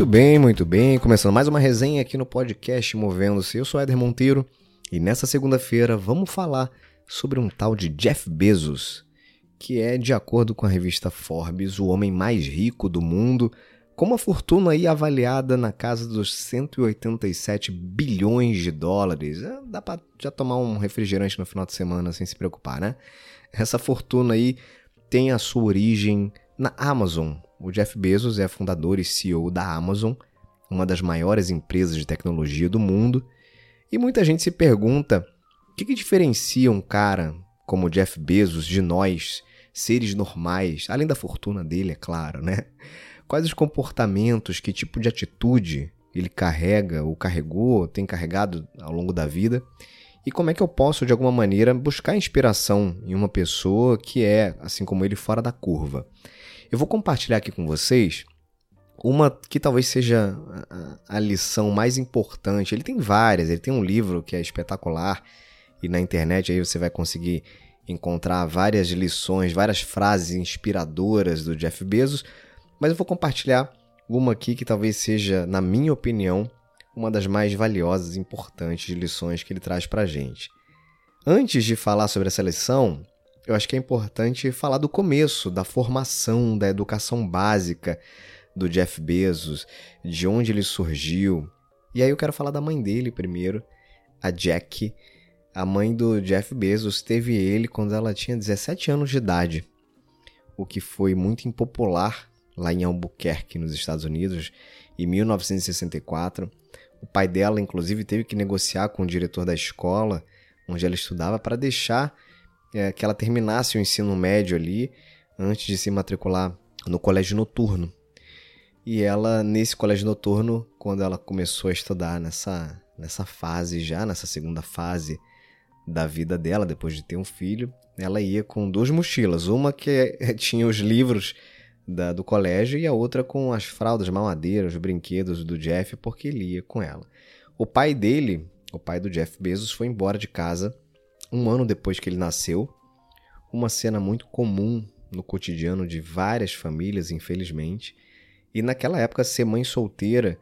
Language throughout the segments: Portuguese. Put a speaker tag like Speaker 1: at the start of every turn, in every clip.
Speaker 1: Muito bem, muito bem. Começando mais uma resenha aqui no podcast Movendo-se. Eu sou Éder Monteiro e nessa segunda-feira vamos falar sobre um tal de Jeff Bezos, que é, de acordo com a revista Forbes, o homem mais rico do mundo, com uma fortuna aí avaliada na casa dos 187 bilhões de dólares. É, dá pra já tomar um refrigerante no final de semana sem se preocupar, né? Essa fortuna aí tem a sua origem na Amazon, o Jeff Bezos é fundador e CEO da Amazon, uma das maiores empresas de tecnologia do mundo, e muita gente se pergunta o que, que diferencia um cara como o Jeff Bezos de nós, seres normais, além da fortuna dele, é claro, né? Quais os comportamentos, que tipo de atitude ele carrega ou carregou, tem carregado ao longo da vida? E como é que eu posso, de alguma maneira, buscar inspiração em uma pessoa que é, assim como ele, fora da curva? Eu vou compartilhar aqui com vocês uma que talvez seja a, lição mais importante. Ele tem várias, ele tem um livro que é espetacular e na internet aí você vai conseguir encontrar várias lições, várias frases inspiradoras do Jeff Bezos, mas eu vou compartilhar uma aqui que talvez seja, na minha opinião, uma das mais valiosas e importantes lições que ele traz para gente. Antes de falar sobre essa lição, eu acho que é importante falar do começo, da formação, da educação básica do Jeff Bezos, de onde ele surgiu. E aí eu quero falar da mãe dele primeiro, a Jack. A mãe do Jeff Bezos teve ele quando ela tinha 17 anos de idade, o que foi muito impopular lá em Albuquerque, nos Estados Unidos, em 1964. O pai dela, inclusive, teve que negociar com o diretor da escola onde ela estudava para deixar é, que ela terminasse o ensino médio ali antes de se matricular no colégio noturno. E ela, nesse colégio noturno, quando ela começou a estudar nessa, nessa fase já, nessa segunda fase da vida dela, depois de ter um filho, ela ia com duas mochilas. Uma que tinha os livros da, do colégio e a outra com as fraldas, mamadeiras, os brinquedos do Jeff, porque ele ia com ela. O pai dele, o pai do Jeff Bezos, foi embora de casa um ano depois que ele nasceu, uma cena muito comum no cotidiano de várias famílias, infelizmente. E naquela época, ser mãe solteira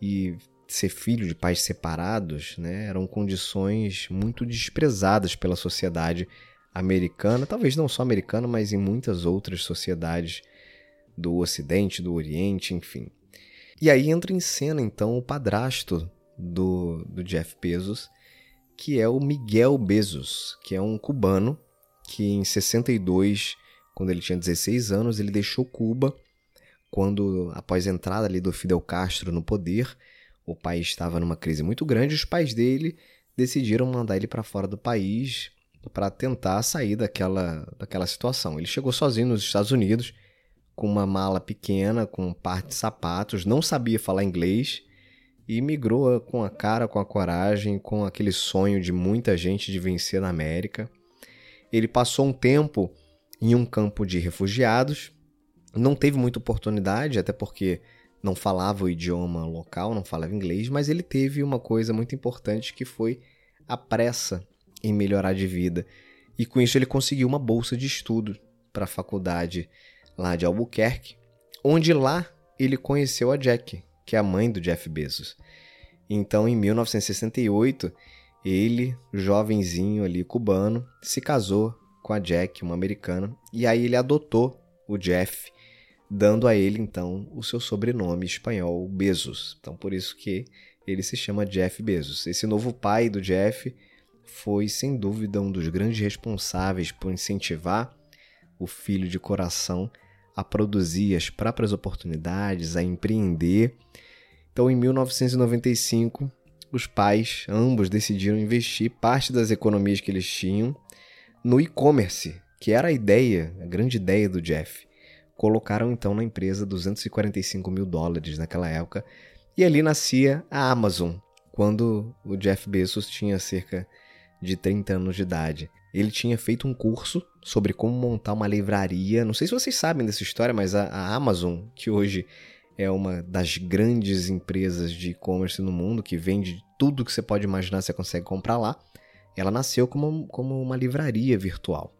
Speaker 1: e ser filho de pais separados né, eram condições muito desprezadas pela sociedade americana, talvez não só americana, mas em muitas outras sociedades do Ocidente, do Oriente, enfim. E aí entra em cena então o padrasto do, do Jeff Bezos, que é o Miguel Bezos, que é um cubano que em 62, quando ele tinha 16 anos, ele deixou Cuba quando após a entrada ali do Fidel Castro no poder, o país estava numa crise muito grande, os pais dele decidiram mandar ele para fora do país para tentar sair daquela, daquela situação. Ele chegou sozinho nos Estados Unidos com uma mala pequena, com um par de sapatos, não sabia falar inglês e migrou com a cara, com a coragem, com aquele sonho de muita gente de vencer na América. Ele passou um tempo em um campo de refugiados, não teve muita oportunidade, até porque não falava o idioma local, não falava inglês, mas ele teve uma coisa muito importante que foi a pressa em melhorar de vida. E com isso ele conseguiu uma bolsa de estudo para a faculdade lá de Albuquerque, onde lá ele conheceu a Jack, que é a mãe do Jeff Bezos. Então, em 1968, ele, jovenzinho ali cubano, se casou com a Jack, uma americana, e aí ele adotou o Jeff, dando a ele então o seu sobrenome espanhol Bezos. Então, por isso que ele se chama Jeff Bezos. Esse novo pai do Jeff foi sem dúvida um dos grandes responsáveis por incentivar o filho de coração a produzir as próprias oportunidades, a empreender. Então, em 1995, os pais, ambos, decidiram investir parte das economias que eles tinham no e-commerce, que era a ideia, a grande ideia do Jeff. Colocaram então na empresa 245 mil dólares naquela época, e ali nascia a Amazon, quando o Jeff Bezos tinha cerca de 30 anos de idade. Ele tinha feito um curso sobre como montar uma livraria. Não sei se vocês sabem dessa história, mas a, a Amazon, que hoje é uma das grandes empresas de e-commerce no mundo, que vende tudo que você pode imaginar, você consegue comprar lá. Ela nasceu como, como uma livraria virtual.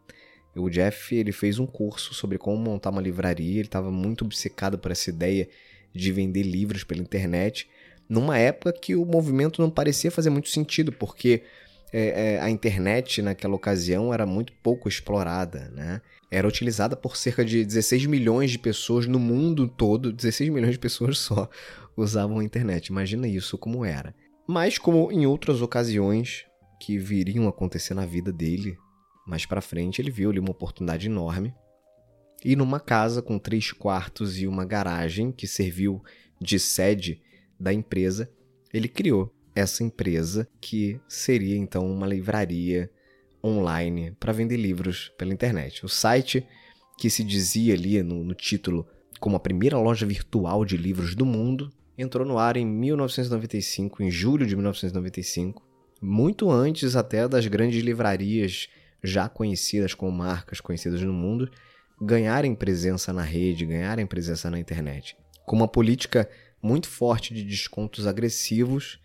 Speaker 1: O Jeff ele fez um curso sobre como montar uma livraria, ele estava muito obcecado por essa ideia de vender livros pela internet, numa época que o movimento não parecia fazer muito sentido, porque é, é, a internet naquela ocasião era muito pouco explorada, né? Era utilizada por cerca de 16 milhões de pessoas no mundo todo, 16 milhões de pessoas só usavam a internet. Imagina isso como era. Mas como em outras ocasiões que viriam acontecer na vida dele, mais para frente ele viu ali uma oportunidade enorme. E numa casa com três quartos e uma garagem que serviu de sede da empresa, ele criou essa empresa que seria então uma livraria online para vender livros pela internet. O site que se dizia ali no, no, título como a primeira loja virtual de livros do mundo entrou no ar em 1995, em julho de 1995, muito antes até das grandes livrarias já conhecidas como marcas conhecidas no mundo ganharem presença na rede, ganharem presença na internet. Com uma política muito forte de descontos agressivos,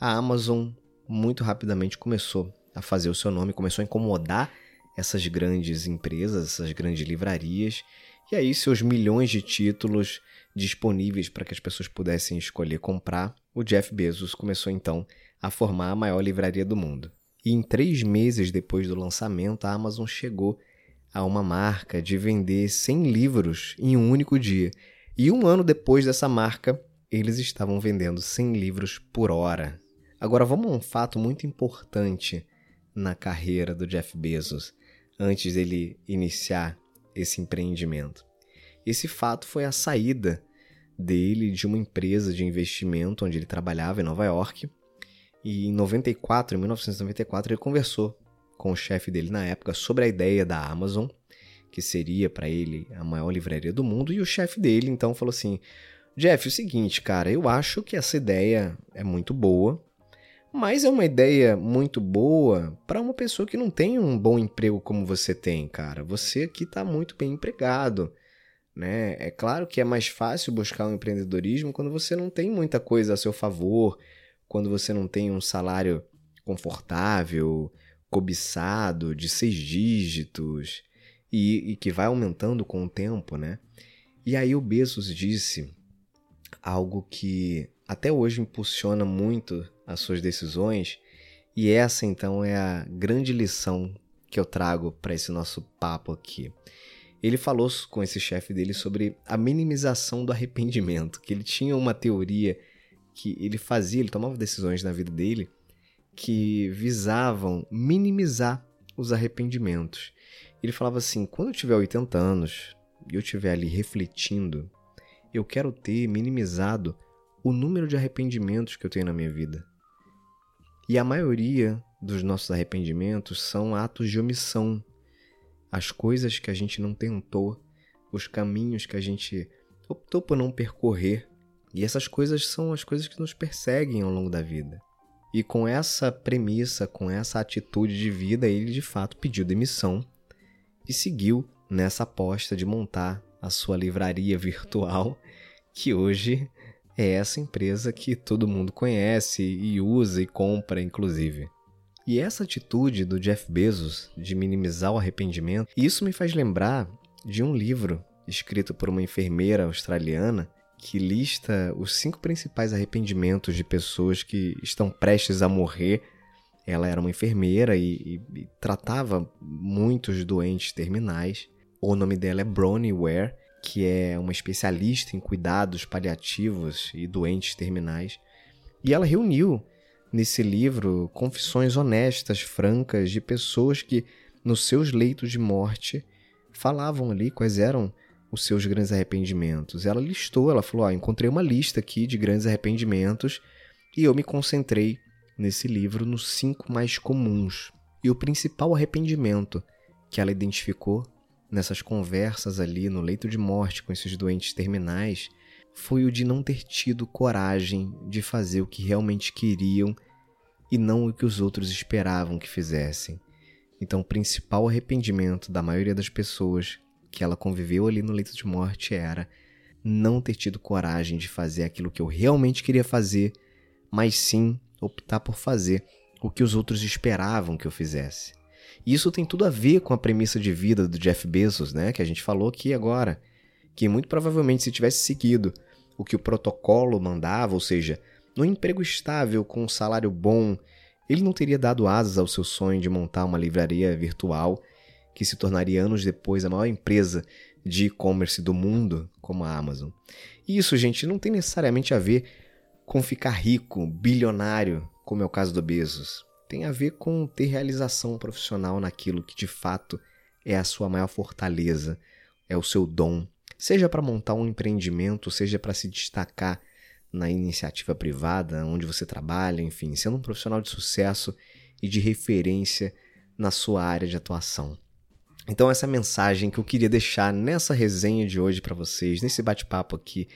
Speaker 1: a Amazon muito rapidamente começou a fazer o seu nome, começou a incomodar essas grandes empresas, essas grandes livrarias, e aí seus milhões de títulos disponíveis para que as pessoas pudessem escolher comprar, o Jeff Bezos começou então a formar a maior livraria do mundo. E em três meses depois do lançamento, a Amazon chegou a uma marca de vender 100 livros em um único dia. E um ano depois dessa marca, eles estavam vendendo 100 livros por hora. Agora vamos a um fato muito importante na carreira do Jeff Bezos antes dele iniciar esse empreendimento. Esse fato foi a saída dele de uma empresa de investimento onde ele trabalhava em Nova York. E em 94, em 1994, ele conversou com o chefe dele na época sobre a ideia da Amazon, que seria para ele a maior livraria do mundo, e o chefe dele então falou assim: Jeff, é o seguinte, cara, eu acho que essa ideia é muito boa, mas é uma ideia muito boa para uma pessoa que não tem um bom emprego como você tem, cara. Você aqui está muito bem empregado. Né? É claro que é mais fácil buscar um empreendedorismo quando você não tem muita coisa a seu favor, quando você não tem um salário confortável, cobiçado, de seis dígitos e, e que vai aumentando com o tempo, né? E aí o Bezos disse algo que até hoje impulsiona muito as suas decisões, e essa então é a grande lição que eu trago para esse nosso papo aqui. Ele falou com esse chefe dele sobre a minimização do arrependimento, que ele tinha uma teoria que ele fazia, ele tomava decisões na vida dele que visavam minimizar os arrependimentos. Ele falava assim: quando eu tiver 80 anos e eu estiver ali refletindo, eu quero ter minimizado o número de arrependimentos que eu tenho na minha vida. E a maioria dos nossos arrependimentos são atos de omissão. As coisas que a gente não tentou, os caminhos que a gente optou por não percorrer. E essas coisas são as coisas que nos perseguem ao longo da vida. E com essa premissa, com essa atitude de vida, ele de fato pediu demissão e seguiu nessa aposta de montar a sua livraria virtual, que hoje é essa empresa que todo mundo conhece e usa e compra, inclusive. E essa atitude do Jeff Bezos de minimizar o arrependimento, isso me faz lembrar de um livro escrito por uma enfermeira australiana que lista os cinco principais arrependimentos de pessoas que estão prestes a morrer. Ela era uma enfermeira e, e, e tratava muitos doentes terminais. O nome dela é Bronnie Ware que é uma especialista em cuidados paliativos e doentes terminais. E ela reuniu nesse livro confissões honestas, francas, de pessoas que, nos seus leitos de morte, falavam ali quais eram os seus grandes arrependimentos. Ela listou, ela falou: ah, encontrei uma lista aqui de grandes arrependimentos e eu me concentrei nesse livro nos cinco mais comuns. E o principal arrependimento que ela identificou nessas conversas ali no leito de morte com esses doentes terminais foi o de não ter tido coragem de fazer o que realmente queriam e não o que os outros esperavam que fizessem. Então, o principal arrependimento da maioria das pessoas que ela conviveu ali no leito de morte era não ter tido coragem de fazer aquilo que eu realmente queria fazer, mas sim optar por fazer o que os outros esperavam que eu fizesse. E isso tem tudo a ver com a premissa de vida do Jeff Bezos, né? Que a gente falou aqui agora. Que muito provavelmente, se tivesse seguido o que o protocolo mandava, ou seja, no emprego estável, com um salário bom, ele não teria dado asas ao seu sonho de montar uma livraria virtual que se tornaria anos depois a maior empresa de e-commerce do mundo, como a Amazon. E isso, gente, não tem necessariamente a ver com ficar rico, bilionário, como é o caso do Bezos. Tem a ver com ter realização profissional naquilo que de fato é a sua maior fortaleza, é o seu dom, seja para montar um empreendimento, seja para se destacar na iniciativa privada, onde você trabalha, enfim, sendo um profissional de sucesso e de referência na sua área de atuação. Então, essa é a mensagem que eu queria deixar nessa resenha de hoje para vocês, nesse bate-papo aqui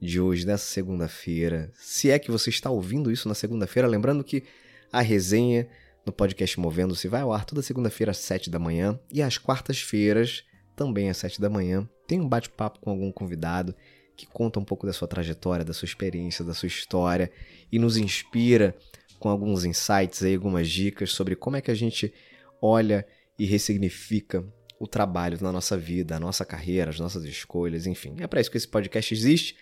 Speaker 1: de hoje, dessa segunda-feira. Se é que você está ouvindo isso na segunda-feira, lembrando que a resenha no podcast Movendo-se vai ao ar toda segunda-feira às 7 da manhã e às quartas-feiras, também às 7 da manhã, tem um bate-papo com algum convidado que conta um pouco da sua trajetória, da sua experiência, da sua história e nos inspira com alguns insights algumas dicas sobre como é que a gente olha e ressignifica o trabalho na nossa vida, a nossa carreira, as nossas escolhas, enfim. É para isso que esse podcast existe,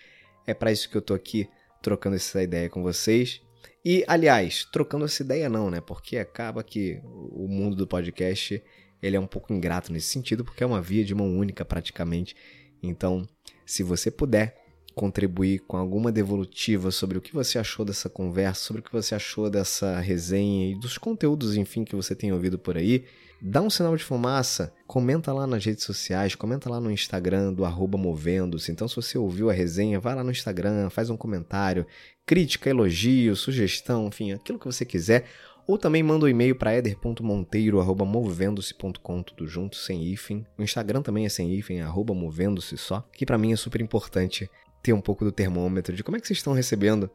Speaker 1: é para isso que eu tô aqui trocando essa ideia com vocês. E, aliás, trocando essa ideia não, né? Porque acaba que o mundo do podcast ele é um pouco ingrato nesse sentido, porque é uma via de mão única praticamente. Então, se você puder contribuir com alguma devolutiva sobre o que você achou dessa conversa, sobre o que você achou dessa resenha e dos conteúdos, enfim, que você tem ouvido por aí, dá um sinal de fumaça, comenta lá nas redes sociais, comenta lá no Instagram do arroba Movendo-se. Então, se você ouviu a resenha, vai lá no Instagram, faz um comentário, crítica, elogio, sugestão, enfim, aquilo que você quiser. Ou também manda um e-mail para eder.monteiro.movendo-se.com, tudo junto, sem hífen. O Instagram também é sem hífen, arroba movendo-se só, que para mim é super importante ter um pouco do termômetro de como é que vocês estão recebendo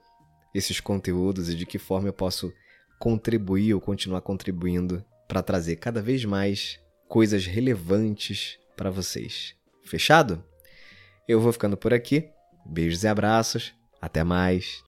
Speaker 1: esses conteúdos e de que forma eu posso contribuir ou continuar contribuindo para trazer cada vez mais coisas relevantes para vocês. Fechado? Eu vou ficando por aqui. Beijos e abraços. Até mais.